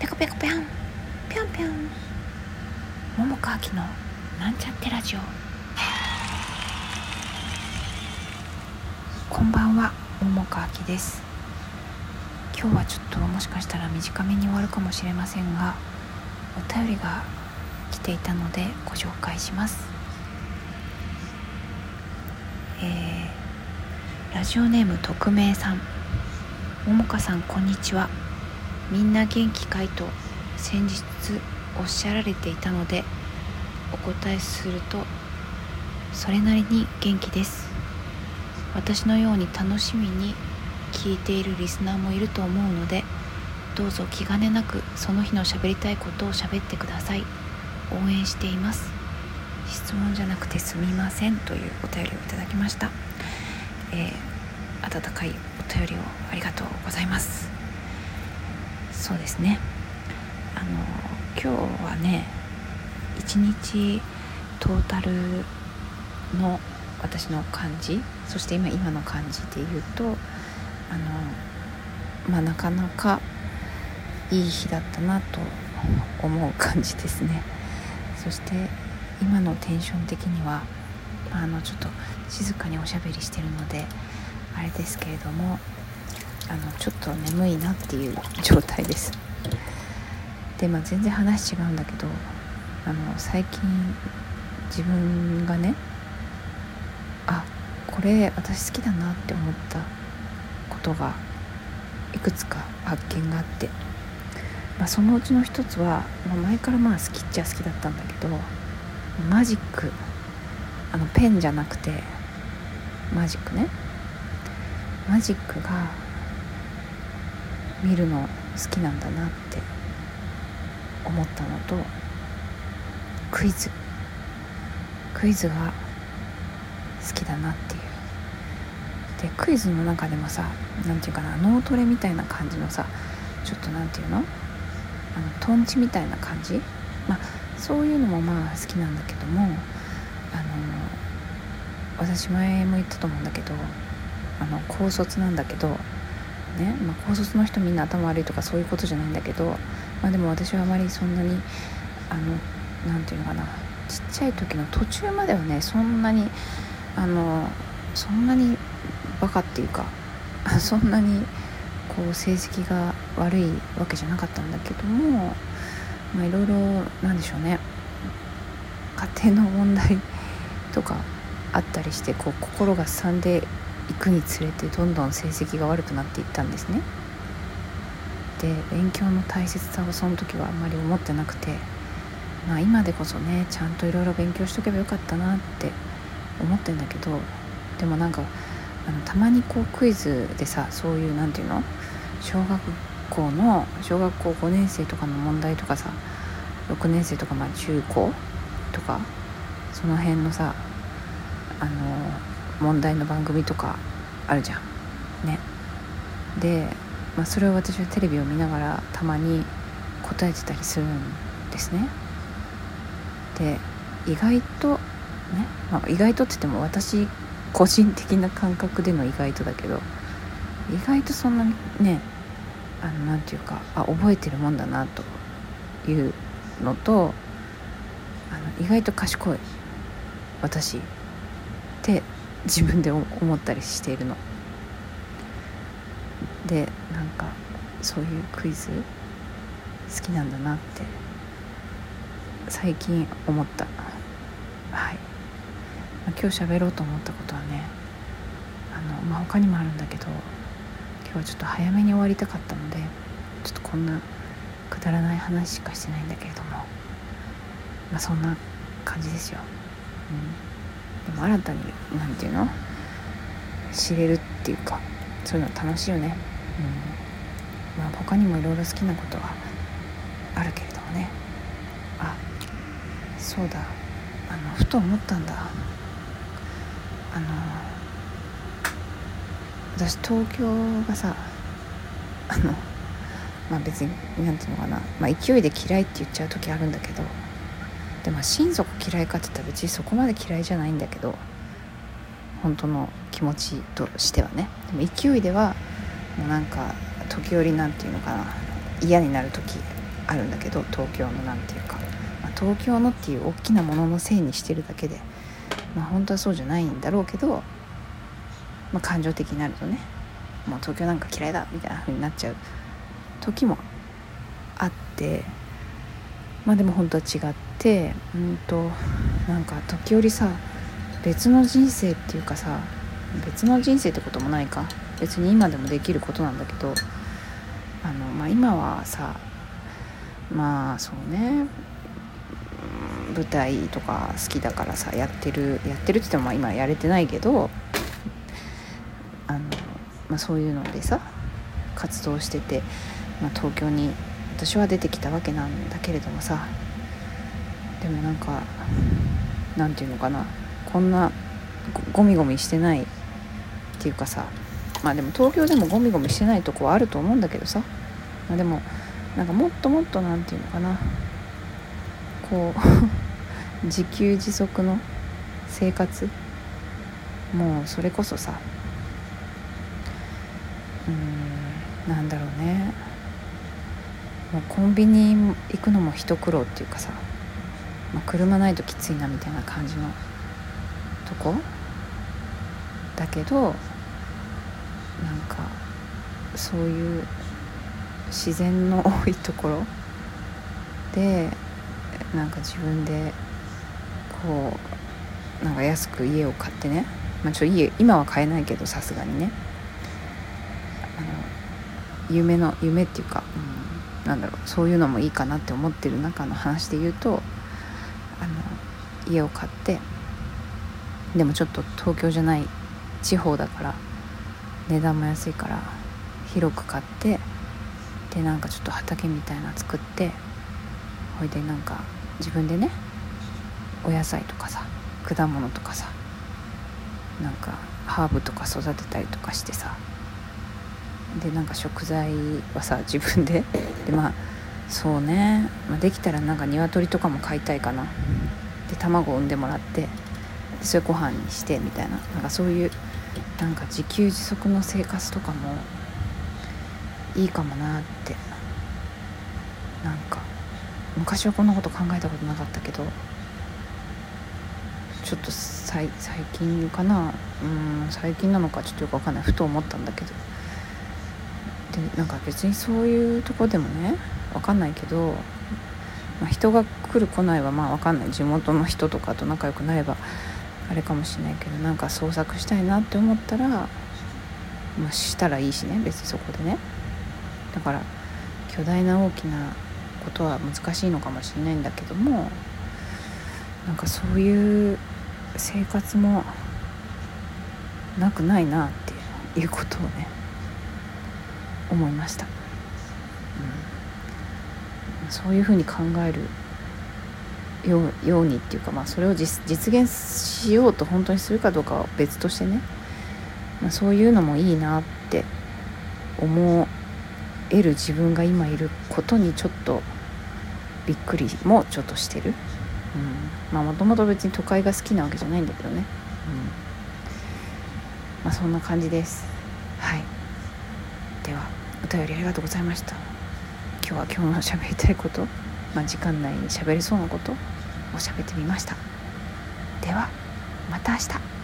ペコペコぴょんぴょんぴょん桃川きのなんちゃってラジオ。こんばんは桃川きです。今日はちょっともしかしたら短めに終わるかもしれませんがお便りが来ていたのでご紹介します。えー、ラジオネーム匿名さん。桃香さんこんにちは。みんな元気かいと先日おっしゃられていたのでお答えするとそれなりに元気です。私のように楽しみに聞いているリスナーもいると思うのでどうぞ気兼ねなくその日の喋りたいことを喋ってください。応援しています。質問じゃなくてすみませんというお便りをいただきました、えー、温かいお便りをありがとうございます。そうですね。あの今日はね一日トータルの私の感じそして今今の感じで言うとあのまあなかなかいい日だったなと思う感じですね。そして今のテンション的には、あのちょっと静かにおしゃべりしてるのであれですけれどもあのちょっと眠いなっていう状態です。でまあ全然話違うんだけどあの最近自分がねあこれ私好きだなって思ったことがいくつか発見があって、まあ、そのうちの一つは、まあ、前からまあ好きっちゃ好きだったんだけどマジックあのペンじゃなくてマジックね。マジックが見るの好きなんだなって思ったのとクイズ。クイズが好きだなっていう。でクイズの中でもさ何て言うかな脳トレみたいな感じのさちょっと何て言うの？あのトンチみたいな感じ？まあそういうのもまあ好きなんだけどもあの私前も言ったと思うんだけどあの高卒なんだけどね、まあ、高卒の人みんな頭悪いとかそういうことじゃないんだけど、まあ、でも私はあまりそんなにあの何て言うのかなちっちゃい時の途中まではねそんなにあのそんなにバカっていうか そんなにこう成績が悪いわけじゃなかったんだけどもまあいろいろなんでしょうね。家庭の問題とかあったりしてこう心がすさんでいくにつれてどんどん成績が悪くなっていったんですね。で勉強の大切さをその時はあんまり思ってなくてまあ今でこそねちゃんといろいろ勉強しとけばよかったなって思ってんだけどでもなんかあのたまにこうクイズでさそういう何て言うの？小学校の小学校5年生とかの問題とかさ6年生とかまあ中高とかその辺のさあの問題の番組とかあるじゃん。ね。で、まあ、それを私はテレビを見ながらたまに答えてたりするんですね。で意外とね、まあ、意外とって言っても私個人的な感覚での意外とだけど意外とそんなにねあのなんていうかあ覚えてるもんだなというのとあの意外と賢い。私。って自分で思ったりしているの。でなんかそういうクイズ好きなんだなって最近思った。はい、まあ、今日喋ろうと思ったことはねあの、まあ、他にもあるんだけど今日はちょっと早めに終わりたかったのでちょっとこんなくだらない話しかしてないんだけれどもまあそんな感じですよ、うん、でも新たに何て言うの？知れるっていうかそういうの楽しいよね、うん、まあ他にもいろいろ好きなことはあるけれどもね。あそうだ。あのふと思ったんだ。あの私東京がさあのまあ別に何て言うのかな、まあ、勢いで嫌いって言っちゃう時あるんだけど。でも親族嫌いかって言ったら別にそこまで嫌いじゃないんだけど本当の気持ちとしてはね。でも勢いではもうなんか時折なんていうのかな嫌になる時あるんだけど東京の何て言うか、まあ、東京のっていう大きなもののせいにしてるだけでまあ本当はそうじゃないんだろうけど、まあ、感情的になるとねもう東京なんか嫌いだみたいな風になっちゃう時もあってまあでも本当は違ってうんとなんか時折さ別の人生っていうかさ別の人生ってこともないか。別に今でもできることなんだけどあの、まあ、今はさまあそうね舞台とか好きだからさやってるやってるって言ってもまあ今やれてないけどあの、まあ、そういうのでさ活動してて、まあ、東京に私は出てきたわけなんだけれどもさ。でもなんかなんていうのかな。こんなゴミゴミしてないっていうかさ。まあでも東京でもゴミゴミしてないとこはあると思うんだけどさ、まあ、でもなんかもっともっと何て言うのかな。こう 自給自足の生活。もうそれこそさ。うんなんだろうね。もうコンビニ行くのも一苦労っていうかさ、まあ、車ないときついなみたいな感じのとこ？だけどなんかそういう自然の多いところ？でなんか自分でこうなんか安く家を買ってね、まあ、ちょ家今は買えないけどさすがにね。あの夢の夢っていうか、うん、なんだろうそういうのもいいかなって思ってる中の話で言うとあの家を買ってでもちょっと東京じゃない地方だから値段も安いから広く買ってでなんかちょっと畑みたいな作ってほいでなんか自分でねお野菜とかさ果物とかさなんかハーブとか育てたりとかしてさでなんか食材はさ自分ででまあそうね、まあ、できたらなんか鶏とかも飼いたいかな。で卵を産んでもらってそれご飯にしてみたいな。なんかそういうなんか自給自足の生活とかもいいかもなって。なんか昔はこんなこと考えたことなかったけどちょっと最近かな。うん最近なのかちょっとよくわかんない。ふと思ったんだけど。なんか別にそういうとこでもねわかんないけど、まあ、人が来る来ないはまあわかんない。地元の人とかと仲良くなればあれかもしれないけどなんか創作したいなって思ったら、まあ、したらいいしね。別にそこでね。だから巨大な大きなことは難しいのかもしれないんだけどもなんかそういう生活もなくないなっていうことをね思いました、うん、そういうふうに考えるようようにっていうか、まあ、それを実現しようと本当にするかどうかは別としてね、まあ、そういうのもいいなって思える自分が今いることにちょっとびっくりもちょっとしてる、うん、まあもともと別に都会が好きなわけじゃないんだけどね、うん。まあ、そんな感じです。はい。ではお便りありがとうございました。今日は今日の喋りたいことまあ、時間内に喋りそうなことを喋ってみました。ではまた明日。